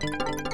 Thank you.